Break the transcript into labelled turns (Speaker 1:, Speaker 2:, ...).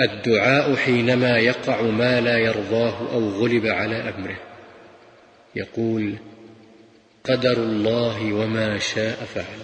Speaker 1: الدعاء حينما يقع ما لا يرضاه أو غلب على أمره. يقول قدر الله وما شاء فعل.